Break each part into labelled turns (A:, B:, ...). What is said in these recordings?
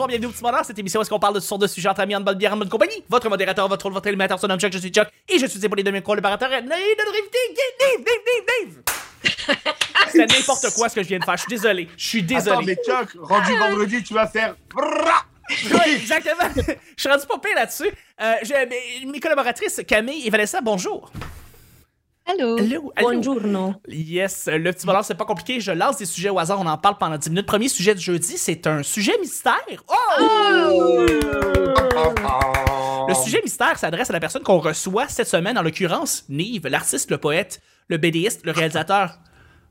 A: bonsoir, bienvenue au Petit Bonheur. Cette émission, est-ce qu'on parle de ce genre de sujet entre amis, en bonne bière, en bonne compagnie? Votre modérateur, votre rôle, votre animateur, son nom Chuck, je suis Chuck, et je suis épaulé de mes collaborateurs, et notre invité, Dave, Dave, Dave, Dave! C'est n'importe quoi ce que je viens de faire, je suis désolé, je suis désolé.
B: Attends, mais Chuck, rendu vendredi, tu vas faire...
A: Oui, exactement. je suis rendu pas là-dessus. Euh, mes collaboratrices, Camille et Vanessa, bonjour.
C: Allô?
A: Allô, allô?
C: Buongiorno.
A: Yes, le petit bonheur, c'est pas compliqué. Je lance des sujets au hasard, on en parle pendant 10 minutes. Premier sujet de jeudi, c'est un sujet mystère. Oh! Le sujet mystère s'adresse à la personne qu'on reçoit cette semaine, en l'occurrence, Nive, l'artiste, le poète, le BDiste, le réalisateur,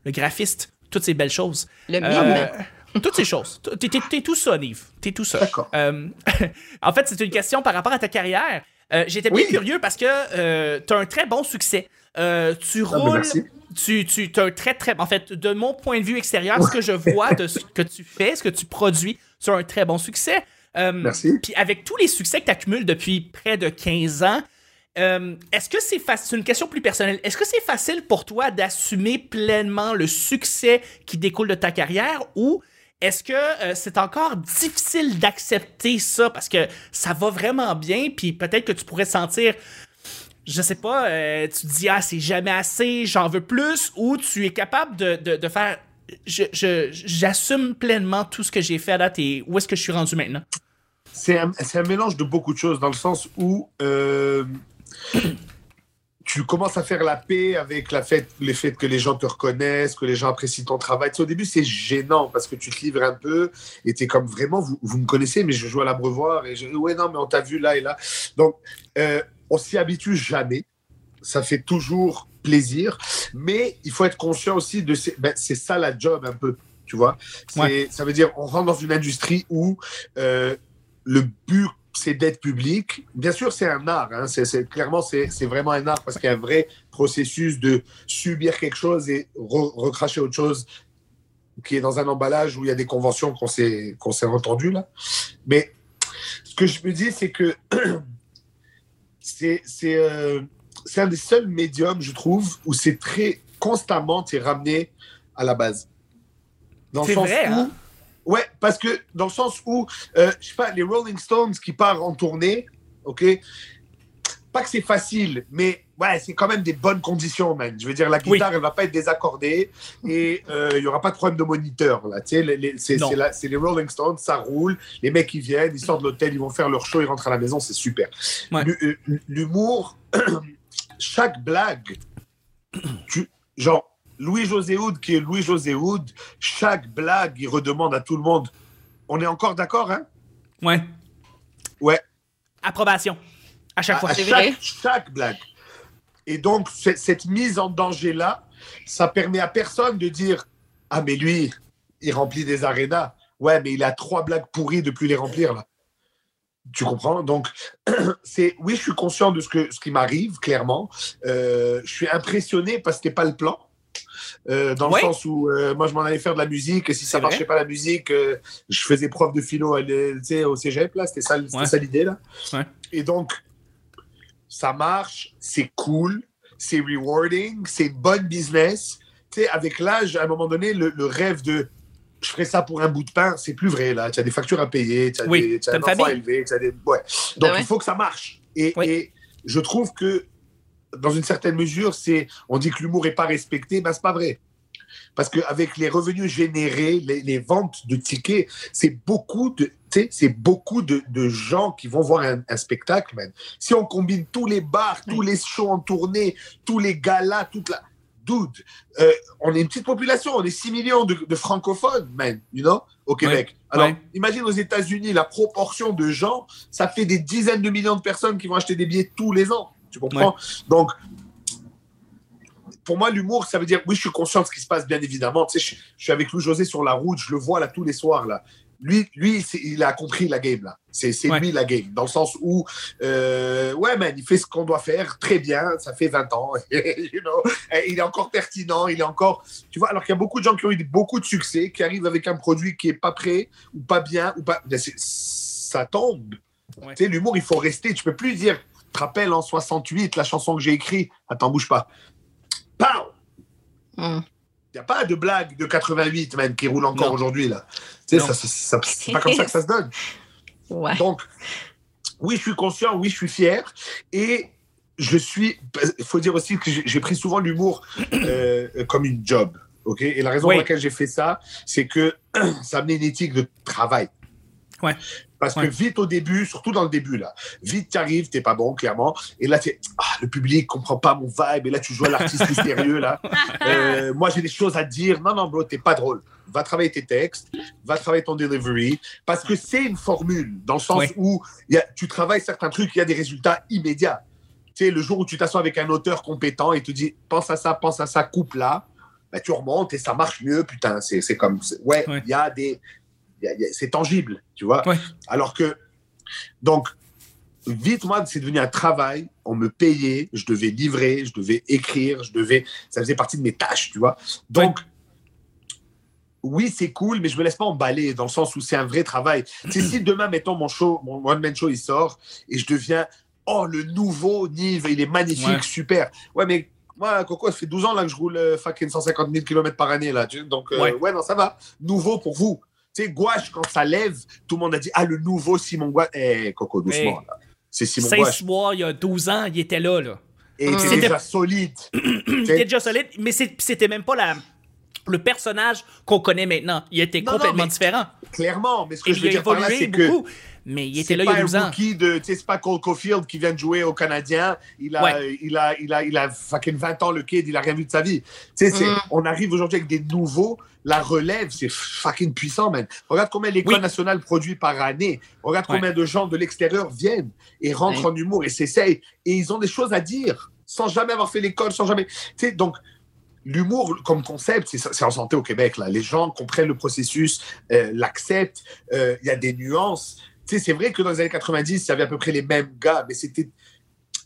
A: le graphiste, toutes ces belles choses.
C: Le mime.
A: Euh, toutes ces choses. T'es, tout ça, Nive. T'es tout ça.
B: D'accord.
A: Euh, en fait, c'est une question par rapport à ta carrière. Euh, J'étais bien
B: Oui.
A: curieux parce que euh, tu as un très bon succès. Euh, tu
B: ben,
A: roules. tu, tu as un très, très. En fait, de mon point de vue extérieur, ce que je vois de ce que tu fais, ce que tu produis, tu as un très bon succès. Euh,
B: Merci.
A: Puis avec tous les succès que tu accumules depuis près de 15 ans, euh, est-ce que c'est facile, c'est une question plus personnelle, est-ce que c'est facile pour toi d'assumer pleinement le succès qui découle de ta carrière ou est-ce que euh, c'est encore difficile d'accepter ça parce que ça va vraiment bien, puis peut-être que tu pourrais te sentir, je sais pas, euh, tu te dis, ah, c'est jamais assez, j'en veux plus, ou tu es capable de, de, faire, je- je- j'assume pleinement tout ce que j'ai fait à date et où est-ce que je suis rendu maintenant?
B: C'est un, un mélange de beaucoup de choses, dans le sens où euh, tu commences à faire la paix avec la fait, les faits que les gens te reconnaissent, que les gens apprécient ton travail. Tu au début, c'est gênant parce que tu te livres un peu et tu es comme vraiment, vous, vous me connaissez, mais je joue à l'abreuvoir et je ouais, non, mais on t'a vu là et là. Donc, euh, on s'y habitue jamais. Ça fait toujours plaisir, mais il faut être conscient aussi de ces- ben, c'est ça la job un peu, tu vois.
A: Ouais.
B: Ça veut dire on rentre dans une industrie où euh, le but c'est d'être public. Bien sûr, c'est un art. hein. C'est, clairement, c'est, c'est vraiment un art parce qu'il y a un vrai processus de subir quelque chose et re- recracher autre chose qui est dans un emballage où il y a des conventions qu'on s'est, qu'on s'est entendues là. Mais ce que je me dis, c'est que c'est, euh, c'est un des seuls médiums, je trouve, où c'est très constamment, tu es ramené à la base. Dans le
A: C'est
B: sens
A: vrai,
B: où-
A: hein?
B: Ouais, parce que dans le sens où, euh, je sais pas, les Rolling Stones qui partent en tournée, ok, pas que c'est facile, mais ouais, c'est quand même des bonnes conditions, man. Je veux dire, la
A: Oui.
B: guitare, elle va pas être désaccordée et euh, il y aura pas de problème de moniteur, là. Tu sais, les- les- c'est
A: Non.
B: c'est la- c'est les Rolling Stones, ça roule. Les mecs, ils viennent, ils sortent de l'hôtel, ils vont faire leur show, ils rentrent à la maison, c'est super.
A: Ouais.
B: Euh, L'humour, chaque blague, tu, genre, Louis-José Houd, qui est Louis-José Houd, chaque blague, il redemande à tout le monde. On est encore d'accord, hein?
A: Ouais.
B: Ouais.
A: Approbation. À chaque
B: À-
A: fois.
B: à
C: C'est
B: chaque,
C: vrai.
B: chaque blague. Et donc, cette, mise en danger-là, ça permet à personne de dire Ah, mais lui, il remplit des arénas. Ouais, mais il a trois blagues pourries de plus les remplir, là. Tu comprends? Donc, c'est oui, je suis conscient de ce, que, ce qui m'arrive, clairement. Euh, je suis impressionné parce que c'était pas le plan. Euh, dans
A: Ouais.
B: le sens où euh, moi je m'en allais faire de la musique et si ça marchait
A: vrai.
B: pas la musique, euh, je faisais prof de philo à au cégep là, c'était ça, c'était
A: Ouais.
B: ça l'idée là.
A: Ouais.
B: Et donc ça marche, c'est cool, c'est rewarding, c'est bonne business. Tu sais, avec l'âge, à un moment donné, le, le rêve de je ferai ça pour un bout de pain, c'est plus vrai là. Tu as des factures à payer, tu as,
A: Oui,
B: des, as un enfant à
A: famille.
B: élever, tu as des... ouais. Donc
C: Ben ouais.
B: il faut que ça marche. Et,
A: Oui.
B: et je trouve que dans une certaine mesure, c'est on dit que l'humour est pas respecté, ben c'est pas vrai. Parce qu'avec les revenus générés, les, les ventes de tickets, c'est beaucoup de, c'est beaucoup de, de gens qui vont voir un, un spectacle, man. Si on combine tous les bars, tous les shows en tournée, tous les galas, toute la, dude, euh, on est une petite population, on est 6 millions de, de francophones, man, you know, au Québec. Alors,
A: ouais.
B: imagine aux États-Unis la proportion de gens, ça fait des dizaines de millions de personnes qui vont acheter des billets tous les ans. Tu comprends? Donc, pour moi, l'humour, ça veut dire, oui, je suis conscient de ce qui se passe, bien évidemment. Tu sais, je, je suis avec Louis José sur la route, je le vois là tous les soirs là. Lui, lui, il a compris la game là. C'est
A: Ouais.
B: lui la game, dans le sens où, euh, ouais, man, il fait ce qu'on doit faire très bien. Ça fait 20 ans, you know. Il est encore pertinent, il est encore, tu vois. Alors qu'il y a beaucoup de gens qui ont eu beaucoup de succès, qui arrivent avec un produit qui est pas prêt ou pas bien ou pas, ben, ça tombe.
A: Ouais.
B: Tu sais, l'humour, il faut rester. Tu peux plus dire, tu te rappelles en 68 la chanson que j'ai écrite. Attends, bouge pas. Pow! Il n'y a pas de blague de 88, même, qui roule encore aujourd'hui, là. Tu sais, ça, ça, c'est pas comme ça que ça se donne.
C: Ouais.
B: Donc, oui, je suis conscient, oui, je suis fier. Et je suis. Il faut dire aussi que j'ai j'ai pris souvent l'humour euh, comme une job. ok? Et la raison
A: Oui.
B: pour laquelle j'ai fait ça, c'est que ça amenait une éthique de travail.
A: Ouais.
B: Parce
A: Ouais.
B: que vite au début, surtout dans le début, là, vite tu arrives, t'es pas bon, clairement. Et là, t'es, ah, le public comprend pas mon vibe. Et là, tu joues à l'artiste mystérieux, là. Euh, moi, j'ai des choses à dire. Non, non, bro, t'es pas drôle. Va travailler tes textes, va travailler ton delivery. Parce que c'est une formule, dans le sens
A: Ouais.
B: où il y a, tu travailles certains trucs, il y a des résultats immédiats. Tu sais, le jour où tu t'assois avec un auteur compétent et te dit, pense à ça, pense à ça, coupe là, ben, tu remontes et ça marche mieux, putain. C'est, c'est comme, c'est- ouais, il
A: Ouais.
B: y a des, c'est tangible, tu vois.
A: Ouais.
B: Alors que, donc, vite, moi, c'est devenu un travail. On me payait, je devais livrer, je devais écrire, je devais. Ça faisait partie de mes tâches, tu vois. Donc, oui, c'est cool, mais je me laisse pas emballer dans le sens où c'est un vrai travail. C'est si demain, mettons, mon show, mon one-man show, il sort et je deviens, oh, le nouveau Nive, il est magnifique,
A: Ouais.
B: super. Ouais, mais moi, Coco, ça fait 12 ans là, que je roule euh, fucking 150 000 km par année, là. tu- Donc, euh,
A: Ouais.
B: ouais. non, ça va. Nouveau pour vous. Tu sais, Gouache, quand ça lève, tout le monde a dit, ah, le nouveau Simon Gouache. Eh, Coco, doucement. C'est Simon
A: Saint
B: Gouache.
A: Soir, il y a 12 ans, il était là, là.
B: Et il était
A: C'était-
B: déjà solide.
A: Il était déjà solide, mais c'était même pas la, le personnage qu'on connaît maintenant. Il était
B: Non, non,
A: complètement
B: mais-
A: différent.
B: Clairement, mais ce que
A: Et
B: je veux dire par là, c'est que
A: mais il était là il y a 12
B: un
A: ans.
B: rookie de, tu sais, c'est pas Cole Caulfield qui vient de jouer au Canadien. Il a,
A: Ouais.
B: il a, il a, il a fucking 20 ans le kid, il a rien vu de sa vie.
C: Mm.
B: on arrive aujourd'hui avec des nouveaux. La relève, c'est fucking puissant, man. Regarde combien l'école
A: Oui.
B: nationale produit par année. Regarde
A: Ouais.
B: combien de gens de l'extérieur viennent et rentrent
C: Ouais.
B: en humour et s'essayent. Et ils ont des choses à dire sans jamais avoir fait l'école, sans jamais. Tu sais, donc. L'humour comme concept, c'est c'est en santé au Québec. Là. Les gens comprennent le processus, euh, l'acceptent. euh, Il y a des nuances. Tu sais, c'est vrai que dans les années 90, il y avait à peu près les mêmes gars, mais c'était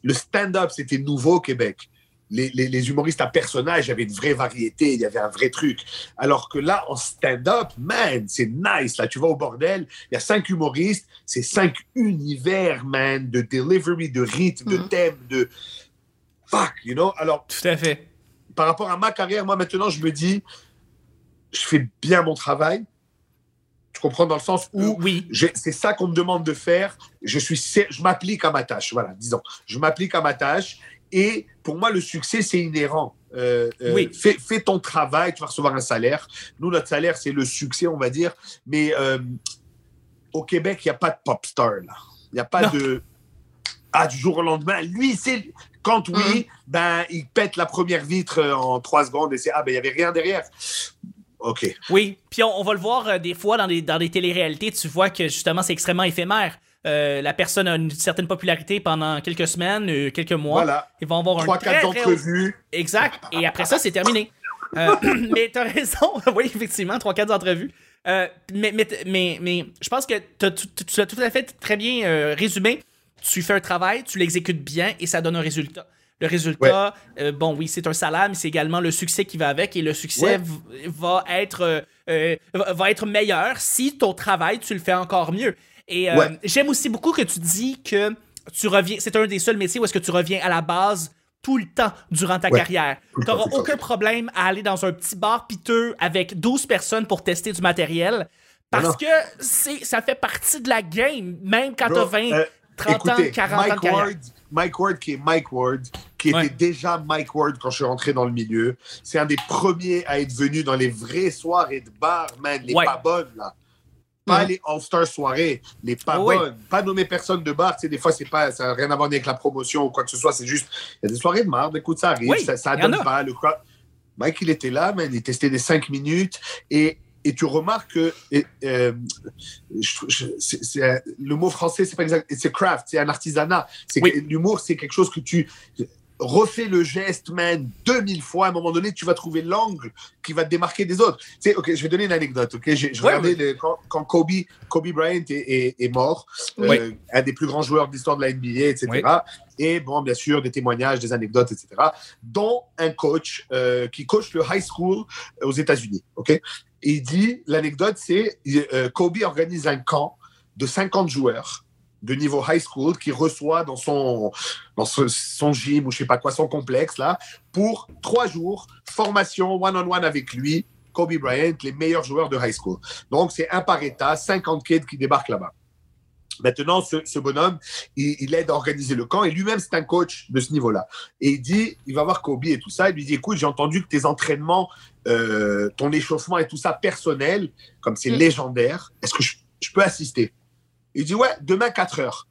B: le stand-up, c'était nouveau au Québec. Les, les- les humoristes à personnages, il y avait une vraie variété, il y avait un vrai truc. Alors que là, en stand-up, man, c'est nice. Là, tu vas au bordel, il y a cinq humoristes, c'est cinq univers, man, de delivery, de rythme, de
C: Mhm.
B: thème, de fuck, you know? Alors,
A: Tout à fait.
B: par rapport à ma carrière, moi maintenant, je me dis, je fais bien mon travail. Tu comprends dans le sens où
A: Oui.
B: j'ai- c'est ça qu'on me demande de faire. Je suis, je m'applique à ma tâche. Voilà, disons, je m'applique à ma tâche. Et pour moi, le succès, c'est inhérent. Euh, euh,
A: Oui.
B: fais, fais ton travail, tu vas recevoir un salaire. Nous, notre salaire, c'est le succès, on va dire. Mais euh, au Québec, il n'y a pas de pop star. là. Il n'y a pas
A: Non.
B: de ah du jour au lendemain. Lui, c'est quand oui, ben il pète la première vitre euh, en trois secondes et c'est ah ben il y avait rien derrière. Ok.
A: Oui, puis on, on va le voir euh, des fois dans des, dans des téléréalités, tu vois que justement c'est extrêmement éphémère. Euh, la personne a une certaine popularité pendant quelques semaines, euh, quelques mois.
B: Voilà.
A: Ils vont avoir un
B: Trois, quatre
A: très
B: entrevues.
A: Exact. Et après ça, c'est terminé. Mais t'as raison. oui, effectivement, trois, quatre entrevues. Mais, mais, mais, mais je pense que tu l'as tout à fait très bien résumé. Tu fais un travail, tu l'exécutes bien et ça donne un résultat. Le résultat, euh, bon, oui, c'est un salaire, mais c'est également le succès qui va avec et le succès
B: Ouais.
A: va être euh, euh, va être meilleur si ton travail, tu le fais encore mieux. Et euh,
B: Ouais.
A: j'aime aussi beaucoup que tu dis que tu reviens, c'est un des seuls métiers où est-ce que tu reviens à la base tout le temps durant ta
B: Ouais.
A: carrière. Tu
B: temps.
A: aucun problème à aller dans un petit bar piteux avec 12 personnes pour tester du matériel parce
B: Non,
A: que c'est ça fait partie de la game, même quand t'as 20,
B: euh,
A: 30
B: écoutez,
A: ans, 40 ans de carrière.
B: Ward, Mike Ward, qui est Mike Ward, qui était déjà Mike Ward quand je suis rentré dans le milieu. C'est un des premiers à être venu dans les vraies soirées de bar, man, les
A: Ouais.
B: pas bonnes, là. Pas
C: Mhm.
B: les All-Star soirées, les pas bonnes. Pas nommer personne de bar. Tu sais, des fois, c'est pas, ça n'a rien à voir avec la promotion ou quoi que ce soit. C'est juste, il y a des soirées de marde. Écoute, ça arrive.
A: Oui,
B: ça, ça donne pas. Le crowd- Mike, il était là, man. Il testait des cinq minutes. Et, et tu remarques que et, euh, je le mot français, c'est pas exact. C'est craft, c'est un artisanat. C'est
A: Oui.
B: L'humour, c'est quelque chose que tu refais le geste, man, 2000 fois. À un moment donné, tu vas trouver l'angle qui va te démarquer des autres. Tu sais, ok, je vais donner une anecdote. Ok, je
A: Ouais,
B: regardais le- quand, quand Kobe, Kobe Bryant est, est- est mort, euh, un des plus grands joueurs de l'histoire de la NBA, etc. Et bon, bien sûr, des témoignages, des anecdotes, etc. Dont un coach euh, qui coach le high school aux États-Unis. Ok, et il dit l'anecdote, c'est euh, Kobe organise un camp de 50 joueurs de niveau high school qui reçoit dans son, dans ce- son gym ou je sais pas quoi, son complexe là, pour trois jours, formation one-on-one avec lui, Kobe Bryant, les meilleurs joueurs de high school. Donc c'est un par état, 50 kids qui débarquent là-bas. Maintenant, ce, ce bonhomme, il, il aide à organiser le camp et lui-même, c'est un coach de ce niveau-là. Et il dit, il va voir Kobe et tout ça, il lui dit, écoute, j'ai entendu que tes entraînements, euh, ton échauffement et tout ça personnel, comme c'est
C: Mm.
B: légendaire, est-ce que je, je peux assister? Il dit, ouais, demain 4 heures.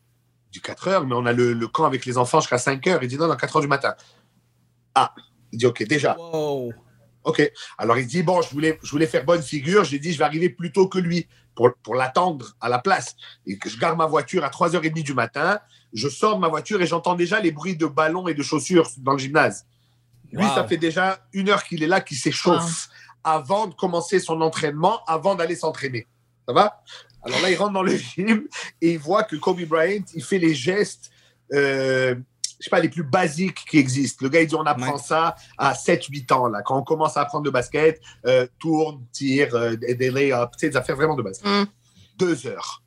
B: Il dit 4 heures, mais on a le, le camp avec les enfants jusqu'à 5 heures. Il dit, non, non, 4 heures du matin. Ah, il dit, ok, déjà.
A: Wow.
B: Ok. Alors il dit bon, je voulais, je voulais faire bonne figure. J'ai dit je vais arriver plus tôt que lui pour, pour l'attendre à la place. Et que je garde ma voiture à 3h30 du matin. Je sors de ma voiture et j'entends déjà les bruits de ballons et de chaussures dans le gymnase. Lui,
A: Wow.
B: ça fait déjà une heure qu'il est là, qu'il s'échauffe avant de commencer son entraînement, avant d'aller s'entraîner. Ça va? Alors là, il rentre dans le gym et il voit que Kobe Bryant, il fait les gestes, euh, je sais pas, les plus basiques qui existent. Le gars, il dit on apprend
A: Ouais.
B: ça à 7-8 ans, là, quand on commence à apprendre le basket, euh, tourne, tire, euh, des lay-ups, tu sais, des affaires vraiment de base.
C: Mm.
B: Deux heures.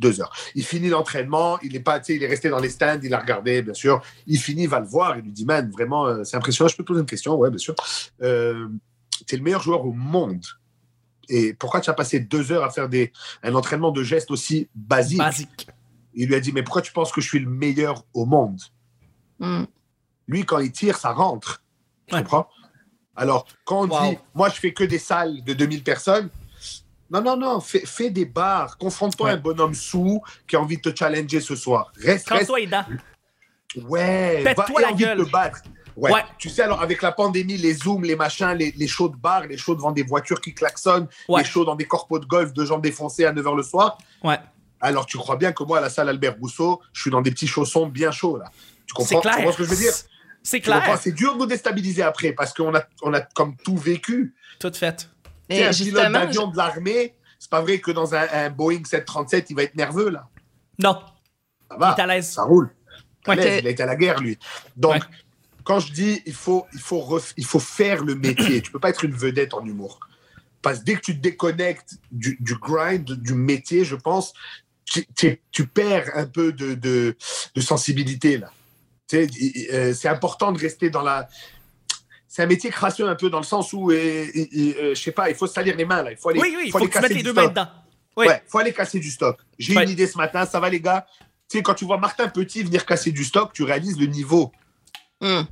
B: Deux heures. Il finit l'entraînement, il est pas, tu sais, il est resté dans les stands, il a regardé, bien sûr. Il finit, il va le voir, il lui dit, man, vraiment, euh, c'est impressionnant. Je peux te poser une question, ouais, bien sûr. Euh, tu es le meilleur joueur au monde. Et pourquoi tu as passé deux heures à faire des, un entraînement de gestes aussi basique
A: Basique.
B: Il lui a dit, mais pourquoi tu penses que je suis le meilleur au monde?
C: Mm.
B: Lui, quand il tire, ça rentre. Tu
A: Ouais.
B: comprends? Alors, quand on
A: Wow.
B: dit, moi, je fais que des salles de 2000 personnes, non, non, non, fais, fais des bars. Confronte-toi
A: Ouais.
B: à un bonhomme sous qui a envie de te challenger ce soir. Reste, reste.
A: Les dents.
B: Ouais, va- et
A: la
B: envie
A: gueule.
B: de te battre. Ouais.
A: Ouais.
B: Tu sais, alors, avec la pandémie, les zooms, les machins, les, les shows de bar, les shows devant des voitures qui klaxonnent,
A: Ouais.
B: les shows dans des corpos de golf, de jambes défoncées à 9h le soir.
A: Ouais.
B: Alors, tu crois bien que moi, à la salle Albert Rousseau, je suis dans des petits chaussons bien chauds, là. Tu comprends, tu comprends ce que je veux dire?
A: C'est clair.
B: C'est dur de nous déstabiliser après parce qu'on a, on a comme tout vécu.
A: Tout fait.
C: Mais
B: un pilote d'avion de l'armée, c'est pas vrai que dans un, un Boeing 737, il va être nerveux, là.
A: Non,
B: Ça
A: il
B: va,
A: est à l'aise.
B: ça roule.
A: Ouais.
B: Il a été à la guerre, lui. Donc,
A: Ouais.
B: Quand je dis il faut, il, faut ref- il faut faire le métier, tu peux pas être une vedette en humour. Parce que dès que tu te déconnectes du, du grind, du métier, je pense, tu, tu- tu perds un peu de, de, de sensibilité, là. Euh, c'est important de rester dans la. C'est un métier crasseux un peu dans le sens où, euh, euh, euh, je sais pas, il faut se salir les mains, là. Il faut aller,
A: Oui, oui, il
B: faut
A: faut
B: aller
A: que tu mettes
B: casser
A: les
B: du
A: deux mains
B: stock.
A: dedans. Oui.
B: Ouais, faut aller casser du stock. J'ai
A: Ouais.
B: une idée ce matin, ça va les gars. Tu sais, quand tu vois Martin Petit venir casser du stock, tu réalises le niveau.
C: Mm.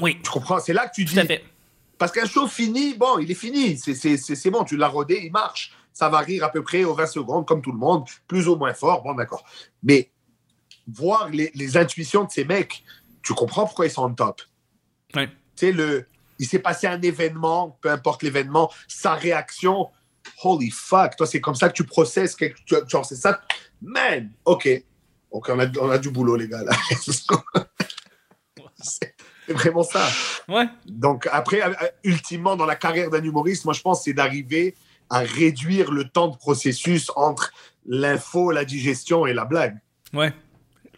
A: Oui,
B: Tu comprends C'est là que tu
A: tout
B: dis.
A: à fait.
B: Parce qu'un show fini, bon, il est fini. C'est- C'est c'est- c'est bon, tu l'as rodé, il marche. Ça va rire à peu près aux 20 secondes, comme tout le monde, plus ou moins fort, bon, d'accord. Mais voir les, les intuitions de ces mecs, tu comprends pourquoi ils sont en top. Tu sais, le, il s'est passé un événement, peu importe l'événement, sa réaction, holy fuck, toi, c'est comme ça que tu processes, quelque, genre, c'est ça, man, ok. Ok, on a, on a du boulot, les gars, là. c'est vraiment ça.
A: Ouais.
B: Donc après, euh, ultimement, dans la carrière d'un humoriste, moi je pense c'est d'arriver à réduire le temps de processus entre l'info, la digestion et la blague.
A: Ouais.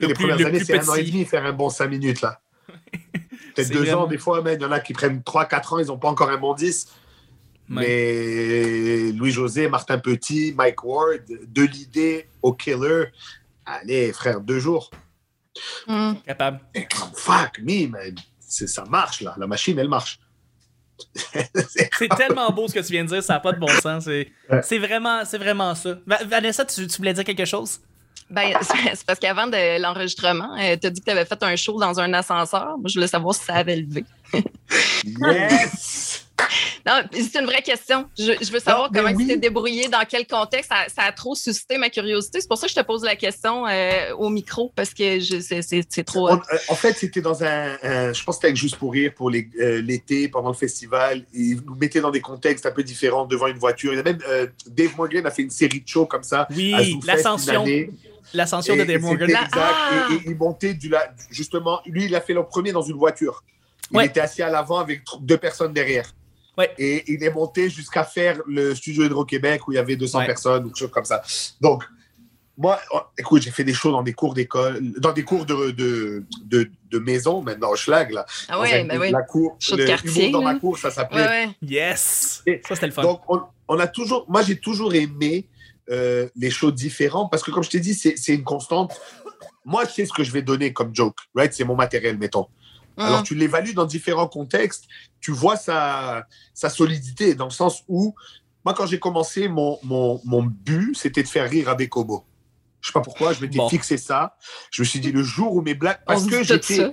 B: les
A: Le plus,
B: premières
A: le
B: années, c'est un an et demi faire un bon cinq minutes là. Peut-être deux ans des fois, mais il y en a qui prennent 3-4 ans, ils n'ont pas encore un bon 10.
A: Ouais.
B: Mais Louis-José, Martin Petit, Mike Ward, de l'idée au killer, allez frère, deux jours.
C: Mm.
A: Capable.
B: Fuck me, man. C'est- Ça marche là, la machine elle marche.
A: C'est tellement beau ce que tu viens de dire, ça n'a pas de bon sens. C'est
B: Ouais.
A: vraiment, c'est vraiment ça. Va- Vanessa, tu, tu voulais dire quelque chose?
C: Ben, c'est parce qu'avant de l'enregistrement, tu as dit que tu avais fait un show dans un ascenseur. Moi, je voulais savoir si ça avait levé.
B: Yes!
C: Non, c'est une vraie question. Je, je veux savoir
B: Non, mais
C: comment
B: oui.
C: tu t'es débrouillé, dans quel contexte. Ça, ça a trop suscité ma curiosité. C'est pour ça que je te pose la question euh, au micro, parce que c'est- trop.
B: On- euh, en fait, c'était dans un, un- Je pense que c'était Juste pour rire pour euh, l'été, pendant le festival. Ils nous mettaient dans des contextes un peu différents devant une voiture. Il y a même euh, Dave Morgan a fait une série de shows comme ça.
A: Oui, l'ascension. L'ascension de Dave Morgan.
B: Exact.
C: Ah!
B: Et, et il montait du, la- justement. Lui, il a fait le premier dans une voiture. Il
A: Ouais.
B: était assis à l'avant avec deux personnes derrière.
A: Ouais.
B: Et il est monté jusqu'à faire le studio Hydro-Québec où il y avait 200
A: Ouais.
B: personnes ou quelque chose comme ça. Donc, moi, oh, écoute, j'ai fait des shows dans des cours d'école, dans des cours de, de, de, de maison, maintenant, au Schlag, là.
C: Ah
B: Dans
C: ouais, ben oui.
B: La cour,
C: Show de
B: le
C: quartier,
B: dans ma cour, ça s'appelait.
C: Ouais, ouais.
A: Yes!
B: Et-
A: Ça, c'était le fun.
B: Donc, on, on a toujours, moi, j'ai toujours aimé euh, les shows différents parce que, comme je t'ai dit, c'est c'est une constante. Moi, je sais ce que je vais donner comme joke, right? C'est mon matériel, mettons. Alors,
C: Hum.
B: tu l'évalues dans différents contextes, tu vois sa, sa solidité, dans le sens où, moi, quand j'ai commencé, mon, mon, mon but, c'était de faire rire à Bécomo. Je sais pas pourquoi, je m'étais
A: Bon.
B: fixé ça. Je me suis dit, le jour où mes blagues. Parce que
C: tout
B: j'étais.
C: ça.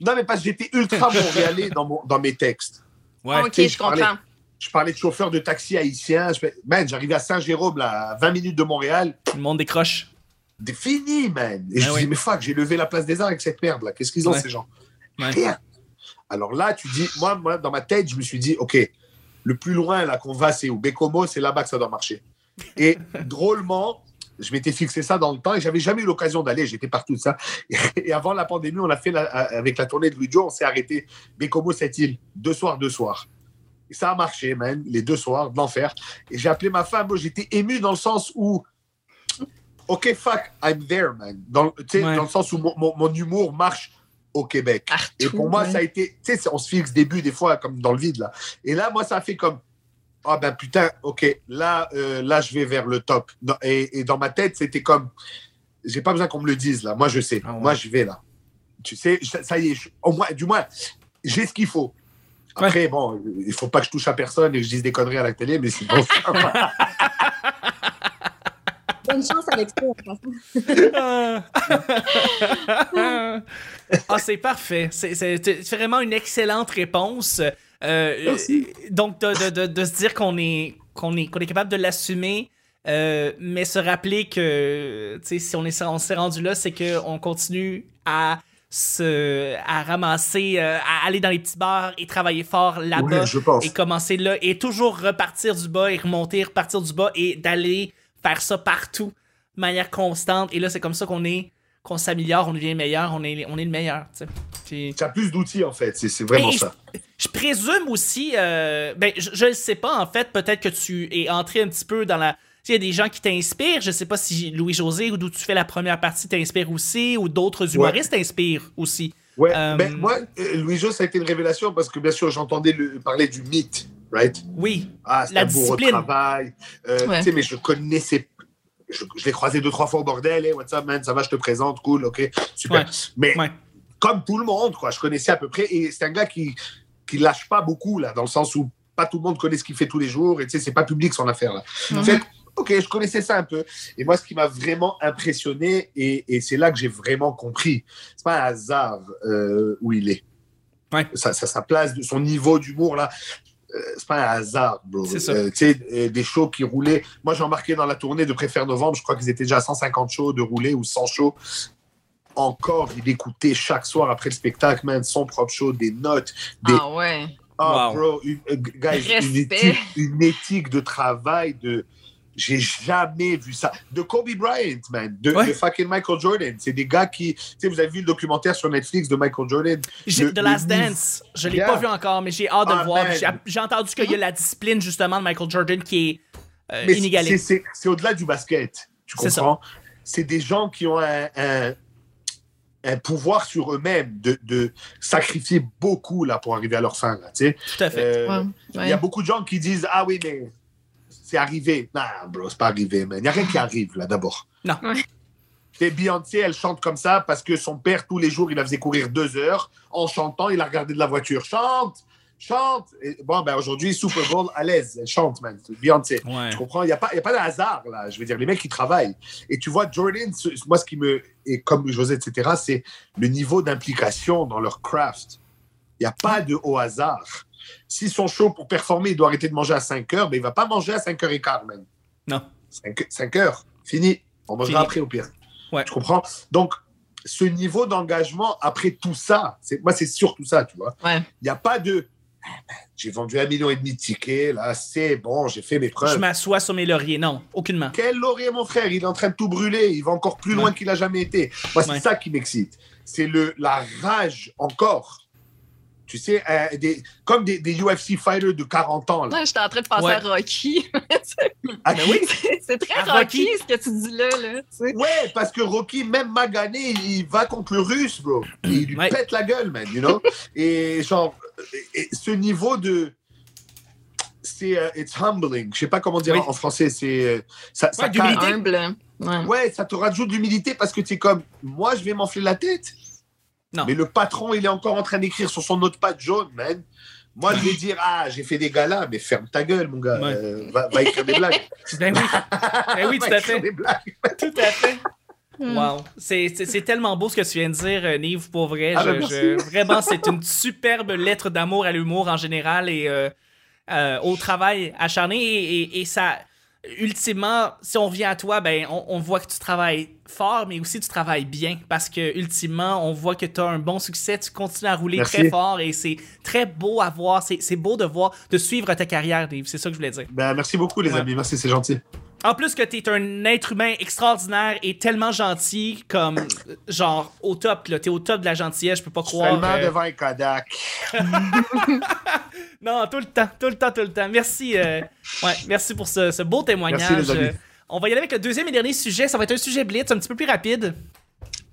B: Non, mais parce que j'étais ultra montréalais dans, mon, dans mes textes.
A: Ouais.
C: ok, je
B: je parlais-
C: comprends.
B: Je parlais de chauffeur de taxi haïtien. Je Man, j'arrivais à Saint-Jérôme, là, à 20 minutes de Montréal.
A: Le monde décroche.
B: Des fini, man. Et je
A: Ah
B: me
A: oui.
B: dis, mais fuck, j'ai levé la place des arts avec cette merde, là. Qu'est-ce qu'ils ont,
A: Ouais.
B: ces gens?
A: Ouais.
B: Rien. Alors là, tu dis, moi, moi, dans ma tête, je me suis dit, OK, le plus loin, là, qu'on va, c'est au Bécomo, c'est là-bas que ça doit marcher. Et drôlement, je m'étais fixé ça dans le temps et j'avais jamais eu l'occasion d'aller. J'étais partout de ça. Et avant la pandémie, on a fait, la- avec la tournée de Louis Joe, on s'est arrêté Bécomo, cette île, deux soirs, deux soirs. Et ça a marché, man, les deux soirs, de l'enfer. Et j'ai appelé ma femme, moi, j'étais ému dans le sens où, OK, fuck, I'm there, man. Dans,
A: Ouais.
B: dans le sens où mon, mon- mon humour marche au Québec.
C: Partout.
B: Et pour moi,
C: ouais.
B: ça a été, tu sais, on se fixe début des fois comme dans le vide là. Et là, moi, ça a fait comme, ah ben putain, ok, là, euh, là, je vais vers le top. Et, et dans ma tête, c'était comme, j'ai pas besoin qu'on me le dise là. Moi, je sais.
A: Ah ouais.
B: Moi, je vais là. Tu sais, ça, ça y est, je- au moins, du moins, j'ai ce qu'il faut. Après, bon, il faut pas que je touche à personne et que je dise des conneries à la télé, mais sinon.
D: Bonne chance avec ça.
A: ah, Ah, c'est parfait. C'est vraiment une excellente réponse. Euh,
B: Merci.
A: donc, de, de- de- de se dire qu'on est, qu'on est, qu'on est capable de l'assumer, euh, mais se rappeler que si on est- on s'est rendu là, c'est qu'on continue à se, à ramasser, euh, à aller dans les petits bars et travailler fort là-bas
B: pense.
A: et commencer là et toujours repartir du bas et remonter, repartir du bas et d'aller faire ça partout de manière constante. Et là, c'est comme ça qu'on est, qu'on s'améliore, on devient meilleur, on est, on est le meilleur. Puis-
B: Tu as plus d'outils en fait, c'est vraiment
A: Et
B: ça.
A: Je présume aussi, euh, ben, je, le sais pas en fait, peut-être que tu es entré un petit peu dans la. Il y a des gens qui t'inspirent. Je sais pas si Louis-José ou d'où tu fais la première partie t'inspire aussi, ou d'autres humoristes t'inspirent aussi.
B: Ouais,
A: Euh,
B: ben, moi, euh, Louis-Jo, ça a été une révélation parce que bien sûr, j'entendais le- parler du mythe, right?
A: Oui,
B: Ah, c'est
A: La discipline.
B: travail. Euh,
C: Ouais.
B: Tu sais, mais je connaissais. Je, je l'ai croisé deux, trois fois au bordel. Hey, what's up, man? Ça va, je te présente. Cool, ok. Super.
A: Ouais.
B: Mais
A: ouais.
B: comme tout le monde, quoi, je connaissais à peu près. Et c'est un gars qui, qui lâche pas beaucoup, là, dans le sens où pas tout le monde connaît ce qu'il fait tous les jours. Et tu sais, c'est pas public son affaire, là. Fait que, ok, je connaissais ça un peu. Et moi, ce qui m'a vraiment impressionné, et, et c'est là que j'ai vraiment compris, c'est pas un hasard euh, où il est.
A: Ouais.
B: Ça, ça, sa place, de son niveau d'humour, là, c'est pas un hasard, bro.
A: C'est ça.
B: Euh, tu sais, euh, des shows qui roulaient. Moi, j'ai remarqué dans la tournée de Préfère Novembre, je crois qu'ils étaient déjà à 150 shows de rouler ou 100 shows. Encore, il écoutait chaque soir après le spectacle, man, son propre show, des notes, des,
C: Ah ouais.
B: ah,
A: Wow.
B: bro, une, euh, guys, une
C: Respect.
B: éthique, une éthique de travail de. J'ai jamais vu ça. De Kobe Bryant, man. De,
A: Ouais.
B: de fucking Michael Jordan. C'est des gars qui. Tu sais, vous avez vu le documentaire sur Netflix de Michael Jordan?
A: J'ai-
B: Le-
A: The Last Dance, je l'ai
B: Yeah.
A: pas vu encore, mais j'ai hâte de
B: Ah,
A: le voir. J'ai j'ai entendu qu'il y a la discipline justement de Michael Jordan qui est euh,
B: Mais
A: inégalée.
B: c'est- c'est c'est au-delà du basket. Tu
A: C'est ça.
B: comprends? C'est des gens qui ont un, un, un pouvoir sur eux-mêmes de, de sacrifier beaucoup là, pour arriver à leur fin. Là, tu sais.
A: Tout à fait.
B: Euh,
C: Ouais,
B: Il
C: ouais.
B: y a beaucoup de gens qui disent Ah oui, mais c'est arrivé. Non, bro, c'est pas arrivé, man. Il n'y a rien qui arrive, là, d'abord.
A: Non.
C: Ouais.
B: Et Beyoncé, elle chante comme ça parce que son père, tous les jours, il la faisait courir deux heures. En chantant, il a regardé de la voiture. Chante Chante Et Bon, ben aujourd'hui, Super Bowl, à l'aise. Elle chante, man. C'est Beyoncé.
A: Ouais.
B: Tu comprends? Il n'y a, pas- il y a pas de hasard, là. Je veux dire, les mecs, ils travaillent. Et tu vois, Jordan, moi, ce qui me. Et comme José, etc., c'est le niveau d'implication dans leur craft. Il n'y a pas de au hasard. Si son show pour performer, il doit arrêter de manger à 5 heures, ben, il ne va pas manger à 5 heures et quart, man.
A: Non.
B: 5, heures, fini. On mangera
A: Fini.
B: après au pire.
A: Ouais.
B: Tu comprends? Donc, ce niveau d'engagement après tout ça, c'est, moi, c'est surtout ça, tu vois.
C: Ouais.
B: Il n'y a pas de. Ah, ben, J'ai vendu un million et demi de tickets, là, c'est bon, j'ai fait mes preuves.
A: Je m'assois sur mes lauriers. Non, aucunement.
B: Quel laurier, mon frère? Il est en train de tout brûler. Il va encore plus loin qu'il a jamais été. Moi, c'est
A: Ouais.
B: ça qui m'excite. C'est le la rage encore. Tu sais, euh, des, comme des, des UFC fighters de 40 ans. Là.
C: Ouais, J'étais en train de penser
A: Ouais.
C: à Rocky.
B: Ah,
A: Ben oui?
C: C'est- très
A: Rocky.
C: Rocky, ce que tu dis là. là tu sais.
B: Ouais, parce que Rocky, même Magané, il va contre le russe, bro. Il lui
A: Ouais.
B: pète la gueule, man, you know? Et genre, et- ce niveau de. c'est euh, it's humbling. Je sais pas comment dire
A: Oui.
B: en français. C'est euh, ça, ça
A: Ouais, d'humilité.
C: Humble. Ouais.
B: Ouais, ça te rajoute de l'humilité parce que tu es comme moi, je vais m'enfler la tête.
A: Non.
B: Mais le patron, il est encore en train d'écrire sur son notepad jaune, man. Moi, je vais dire ah, j'ai fait des galas, mais ferme ta gueule, mon gars.
A: Ouais.
B: Euh, va, va écrire des blagues.
A: Ben oui, ben oui,
B: Va
A: tout à
B: écrire
A: fait.
B: des blagues.
A: Tout à fait. Wow. C'est- tellement beau ce que tu viens de dire, euh, Nive, pour vrai.
B: Ah,
A: Je-
B: ben,
A: je- vraiment, c'est une superbe lettre d'amour à l'humour en général et euh, euh, au travail acharné. Et, et- et ça, ultimement, si on revient à toi, ben, on, on voit que tu travailles fort, mais aussi tu travailles bien. Parce que, ultimement, on voit que tu as un bon succès, tu continues à rouler
B: Merci.
A: très fort et c'est très beau à voir. C'est c'est beau de voir, de suivre ta carrière, Nive. C'est ça que je voulais dire.
B: Ben, merci beaucoup, les
A: Ouais.
B: amis. Merci, c'est gentil.
A: En plus que t'es un être humain extraordinaire et tellement gentil, comme genre au top, là, t'es au top de la gentillesse, je peux pas croire.
B: Seulement
A: euh,
B: devant un Kodak.
A: Non, tout le temps, tout le temps, tout le temps. Merci, euh, ouais, merci pour ce, ce beau témoignage.
B: Merci, les amis.
A: On va y aller avec le deuxième et dernier sujet. Ça va être un sujet blitz, un petit peu plus rapide.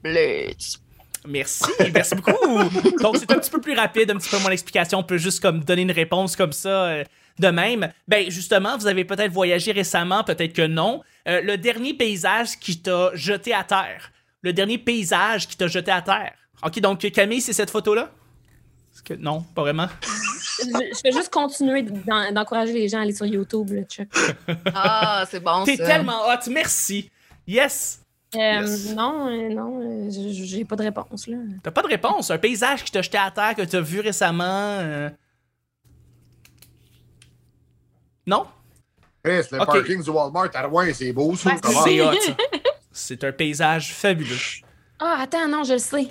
C: Blitz.
A: Merci, merci beaucoup. Donc, c'est un petit peu plus rapide, un petit peu mon explication. On peut juste comme donner une réponse comme ça euh, de même. Ben, justement, vous avez peut-être voyagé récemment, peut-être que non. Euh, le dernier paysage qui t'a jeté à terre. Le dernier paysage qui t'a jeté à terre. Ok, donc Camille, c'est cette photo-là? Que non, pas vraiment?
D: Je, je vais juste continuer d'en- d'encourager les gens à aller sur YouTube, là, Chuck.
C: Ah, c'est bon,
A: T'es
C: ça.
A: tellement hot, merci. Yes.
D: Euh,
A: Yes.
D: Non, euh, non, je- j'ai pas de réponse, là.
A: T'as pas de réponse. Un paysage qui t'a jeté à terre que t'as vu récemment. euh, Non?
B: Chris, le
A: Ok.
B: parking du Walmart à Rouen, c'est beau, ça.
A: C'est hot. C'est un paysage fabuleux.
D: Ah, attends, non, je le sais.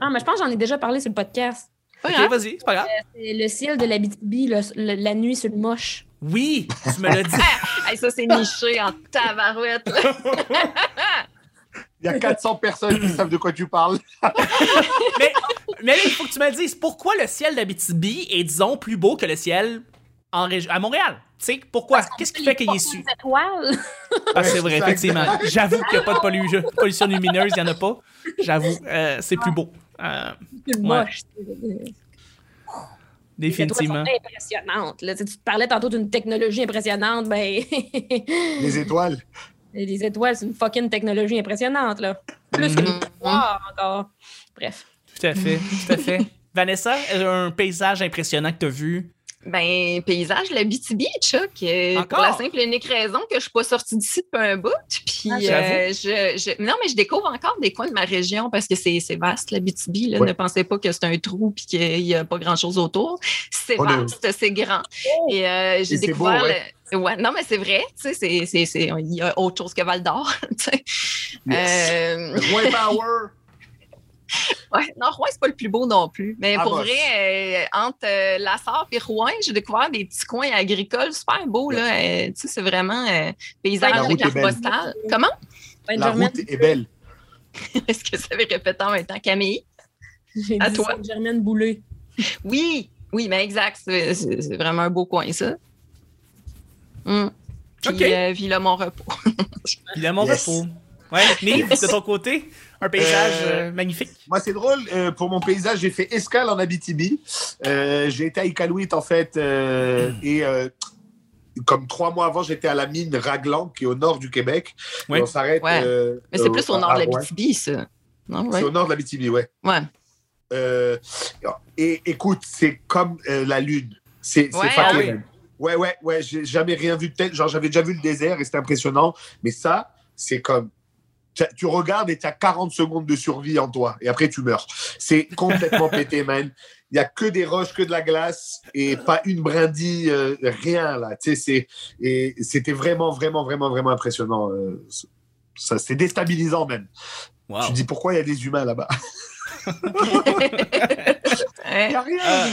D: Ah, mais je pense que j'en ai déjà parlé sur le podcast.
C: Pas
A: Ok, vas-y, c'est pas grave.
D: C'est le ciel de la BTB, la nuit sur le moche.
A: Oui, tu me l'as dit.
C: Hey, ça, c'est niché en tabarouette.
B: Il y a 400 personnes qui savent de quoi tu parles.
A: mais, mais là, il faut que tu me dises pourquoi le ciel d'Abitibi est, disons, plus beau que le ciel en région, à Montréal. Tu sais, pourquoi? Qu'est-ce qui fait qu'il est su?
D: Des étoiles.
A: Ah, c'est vrai, effectivement. J'avoue qu'il n'y a pas de pollu- pollution lumineuse, il n'y en a pas. J'avoue, euh, c'est plus beau. Euh, Ouais.
D: moche. Les
A: définitivement.
D: sont impressionnantes. Là. Tu parlais tantôt d'une technologie impressionnante, ben.
B: Les étoiles.
D: les étoiles, c'est une fucking technologie impressionnante, là. Plus que le pouvoir encore. Bref.
A: Tout à fait, tout à fait. Vanessa, un paysage impressionnant que tu as vu.
C: Ben, paysage, la BTB, Chuck. euh,
A: Encore?
C: pour la simple et unique raison que je suis pas sortie d'ici depuis un bout. Puis,
A: Ah,
C: euh, je, je- non, mais je découvre encore des coins de ma région parce que c'est c'est vaste, la BTB. Là.
B: Ouais.
C: Ne pensez pas que c'est un trou puis qu'il y a pas grand-chose autour. C'est
B: On est-
C: vaste, c'est grand. Et euh, j'ai
B: Et c'est
C: découvert.
B: beau,
C: le- ouais, non, mais c'est vrai. Tu sais, c'est- c'est- c'est- il y a autre chose que Val d'Or. tu sais.
B: Yes.
C: Euh,
B: Power.
C: Ouais, non, Rouen, c'est pas le plus beau non plus. Mais
B: Ah,
C: pour
B: boss.
C: vrai, euh, entre euh, La Sarre et Rouen, j'ai découvert des petits coins agricoles super beaux. Là. Euh, tu sais, c'est vraiment euh, paysage
D: La
B: est belle.
C: arbostal. Comment?
B: La route est belle.
C: Est-ce que ça avait répété en même temps, Camille? À
D: dit
C: toi.
D: Germaine Boulay.
C: Oui, oui, mais exact. C'est vraiment un beau coin, ça. Hum. Puis,
A: OK.
C: euh, Villa Mon-Repos.
A: Il a mon
B: Yes.
A: repos. Ouais, Nive, de ton côté, un paysage
B: Euh,
A: euh, magnifique.
B: Moi, c'est drôle. euh, pour mon paysage, j'ai fait escale en Abitibi. Euh, j'ai été à Iqaluit, en fait. euh, et euh, comme trois mois avant, j'étais à la mine Raglan, qui est au nord du Québec.
A: Ouais.
B: Et on s'arrête.
C: Ouais.
B: euh,
C: Mais c'est
B: euh,
C: plus au nord de
B: à
C: la
B: Rouen.
C: BTB, ça. Non, ouais.
B: C'est au nord de l'Abitibi, ouais.
C: Ouais.
B: Euh, et écoute, c'est comme euh, la lune. C'est fucking
A: ah.
B: Ouais, ouais, ouais. J'ai jamais rien vu de tel. Genre, j'avais déjà vu le désert et c'était impressionnant. Mais ça, c'est comme. Tu- regardes et tu as 40 secondes de survie en toi. Et après, tu meurs. C'est complètement pété, man. Il y a que des roches, que de la glace et pas une brindille, euh, rien là. Tu sais, c'est et c'était vraiment, vraiment, vraiment, vraiment impressionnant. euh, ça, c'est déstabilisant même.
A: Wow.
B: Tu dis pourquoi il y a des humains là-bas? Il y a rien.
A: Euh,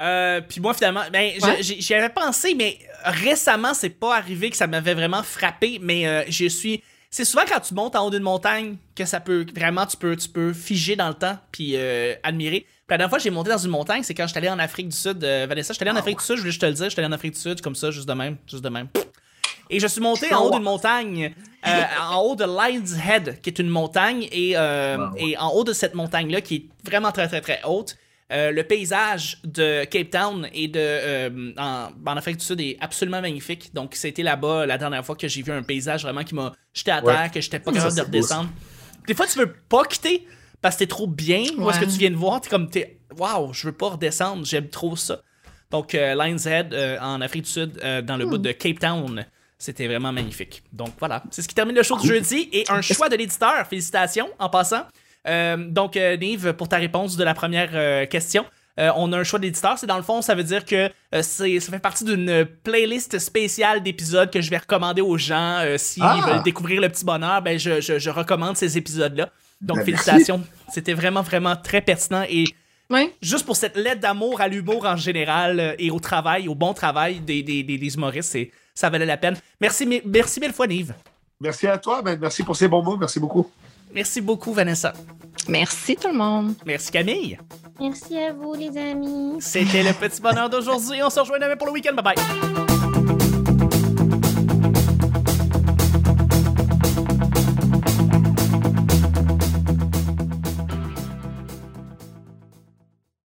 A: euh, puis moi, finalement, ben,
C: Ouais.
A: j'y j'y avais pensé, mais récemment, c'est pas arrivé que ça m'avait vraiment frappé, mais euh, je suis. C'est souvent quand tu montes en haut d'une montagne que ça peut vraiment tu peux tu peux figer dans le temps puis euh, admirer. Puis la dernière fois que j'ai monté dans une montagne, c'est quand j'étais allé en Afrique du Sud. euh, Vanessa, j'étais allé en Afrique du Sud, je voulais juste te le dire, j'étais allé en Afrique du Sud comme ça, juste de même, juste de même. Et je suis monté en haut d'une montagne, euh, en haut de Lion's Head, qui est une montagne, et, euh, et en haut de cette montagne-là, qui est vraiment très, très, très haute, Euh, le paysage de Cape Town et de euh, en, en Afrique du Sud est absolument magnifique. Donc, c'était là-bas la dernière fois que j'ai vu un paysage vraiment qui m'a jeté à
B: Ouais.
A: terre, que j'étais pas capable de redescendre. Des fois, tu veux pas quitter parce que t'es trop bien. Où est-ce que tu viens de voir? T'es comme, t'es, waouh, je veux pas redescendre, j'aime trop ça. Donc, euh, Lion's Head euh, en Afrique du Sud, euh, dans le bout de Cape Town, c'était vraiment magnifique. Donc, voilà. C'est ce qui termine le show du jeudi et un choix de l'éditeur. Félicitations en passant. Euh, donc, euh, Nive, pour ta réponse de la première euh, question. euh, on a un choix d'éditeur. C'est dans le fond, ça veut dire que euh, c'est, ça fait partie d'une playlist spéciale d'épisodes que je vais recommander aux gens. euh, S'ils
B: Ah!
A: veulent découvrir le petit bonheur, ben je, je- je recommande ces épisodes-là. Donc,
B: Ben, merci.
A: félicitations. C'était vraiment, vraiment très pertinent et
C: Oui.
A: juste pour cette lettre d'amour à l'humour en général euh, et au travail, au bon travail des, des, des, des humoristes, c'est- ça valait la peine. Merci, merci mille fois, Nive.
B: Merci à toi, Ben. Merci pour ces bons mots. Merci beaucoup.
A: Merci beaucoup, Vanessa.
C: Merci tout le monde.
A: Merci, Camille.
D: Merci à vous, les amis.
A: C'était le petit bonheur d'aujourd'hui. On se rejoint demain pour le week-end. Bye bye.